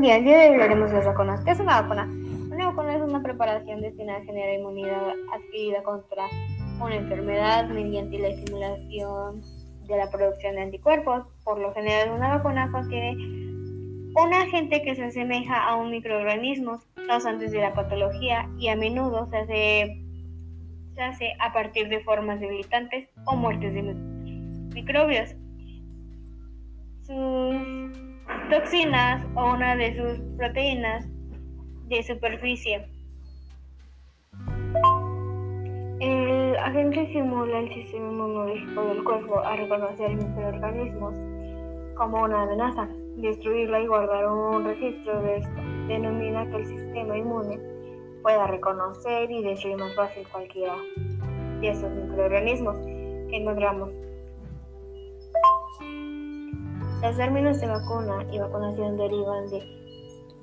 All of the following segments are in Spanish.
día. El día de hoy hablaremos de las vacunas. ¿Qué es una vacuna? Una vacuna es una preparación destinada a generar inmunidad adquirida contra una enfermedad mediante la estimulación de la producción de anticuerpos. Por lo general, una vacuna contiene un agente que se asemeja a un microorganismo causantes de la patología y a menudo se hace, se hace a partir de formas debilitantes o muertes de microbios. Sus toxinas o una de sus proteínas de superficie. El agente estimula el sistema inmunológico del cuerpo a reconocer microorganismos como una amenaza, destruirla y guardar un registro de esto. Denomina que el sistema inmune pueda reconocer y destruir más fácil cualquiera de esos microorganismos que encontramos los términos de vacuna y vacunación derivan de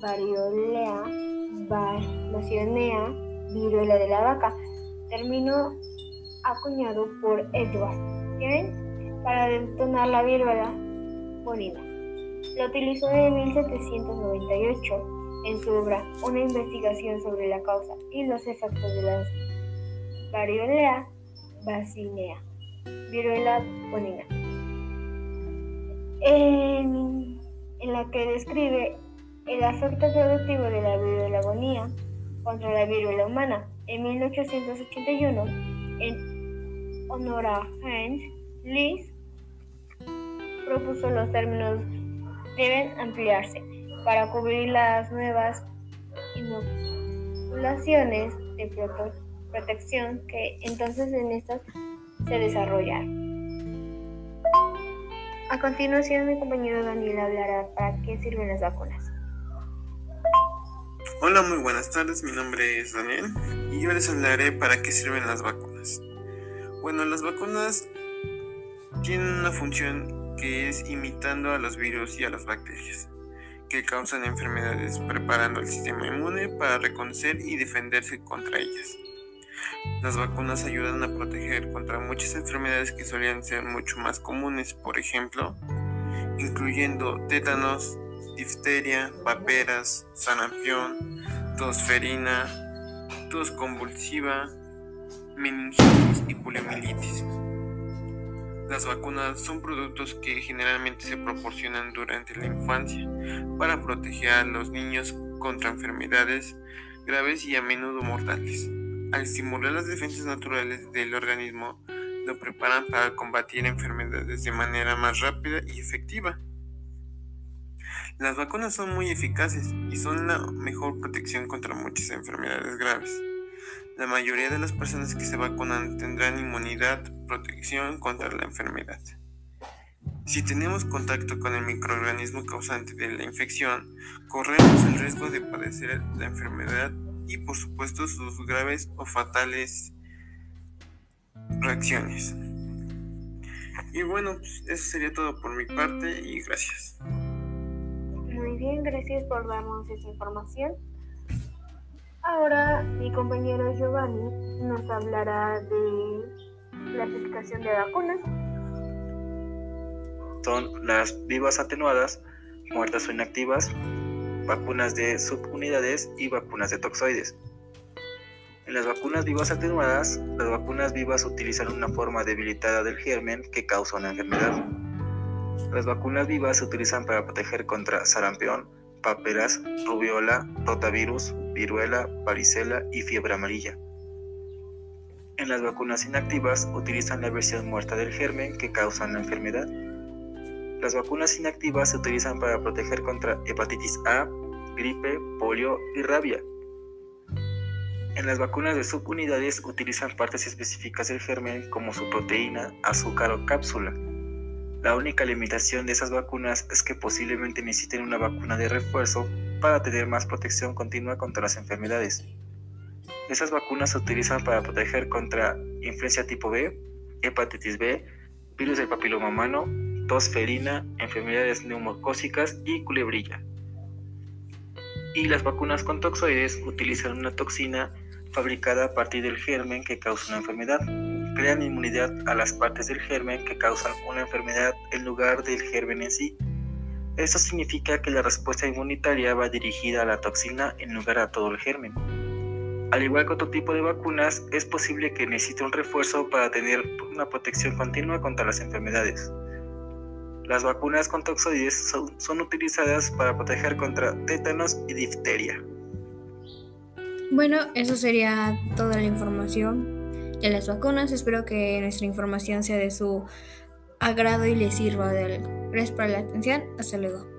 variolea, vacionea, viruela de la vaca, término acuñado por Edward Jenner para detonar la viruela bonita. Lo utilizó en 1798 en su obra Una investigación sobre la causa y los efectos de la variolea vacinea, viruela bonina en, la que describe el efecto productivo de la viruela agonía contra la viruela humana. En 1881, en honor a Heinz Lee, propuso los términos deben ampliarse para cubrir las nuevas inoculaciones de protección que entonces en estas se desarrollaron. A continuación, mi compañero Daniel hablará para qué sirven las vacunas. Hola, muy buenas tardes. Mi nombre es Daniel y yo les hablaré para qué sirven las vacunas. Bueno, las vacunas tienen una función que es imitando a los virus y a las bacterias que causan enfermedades, preparando el sistema inmune para reconocer y defenderse contra ellas. Las vacunas ayudan a proteger contra muchas enfermedades que solían ser mucho más comunes, por ejemplo, incluyendo tétanos, difteria, paperas, sarampión, tosferina, tos convulsiva, meningitis y poliomielitis. Las vacunas son productos que generalmente se proporcionan durante la infancia para proteger a los niños contra enfermedades graves y a menudo mortales al estimular las defensas naturales del organismo, lo preparan para combatir enfermedades de manera más rápida y efectiva. Las vacunas son muy eficaces y son la mejor protección contra muchas enfermedades graves. La mayoría de las personas que se vacunan tendrán inmunidad, protección contra la enfermedad. Si tenemos contacto con el microorganismo causante de la infección, corremos el riesgo de padecer la enfermedad y por supuesto sus graves o fatales reacciones. Y bueno, pues eso sería todo por mi parte y gracias. Muy bien, gracias por darnos esa información. Ahora mi compañero Giovanni nos hablará de la aplicación de vacunas. Son las vivas atenuadas, muertas o inactivas, vacunas de subunidades y vacunas de toxoides. En las vacunas vivas atenuadas, las vacunas vivas utilizan una forma debilitada del germen que causa una enfermedad. Las vacunas vivas se utilizan para proteger contra sarampión, paperas, rubiola, rotavirus, viruela, varicela y fiebre amarilla. En las vacunas inactivas utilizan la versión muerta del germen que causa la enfermedad. Las vacunas inactivas se utilizan para proteger contra hepatitis A, gripe, polio y rabia. En las vacunas de subunidades utilizan partes específicas del germen como su proteína, azúcar o cápsula. La única limitación de esas vacunas es que posiblemente necesiten una vacuna de refuerzo para tener más protección continua contra las enfermedades. Esas vacunas se utilizan para proteger contra influencia tipo B, hepatitis B, virus del papiloma humano, tosferina, enfermedades neumocócicas y culebrilla. Y las vacunas con toxoides utilizan una toxina fabricada a partir del germen que causa una enfermedad. Crean inmunidad a las partes del germen que causan una enfermedad en lugar del germen en sí. Esto significa que la respuesta inmunitaria va dirigida a la toxina en lugar a todo el germen. Al igual que otro tipo de vacunas, es posible que necesite un refuerzo para tener una protección continua contra las enfermedades. Las vacunas con toxoides son, son utilizadas para proteger contra tétanos y difteria. Bueno, eso sería toda la información de las vacunas. Espero que nuestra información sea de su agrado y les sirva. Gracias por la atención. Hasta luego.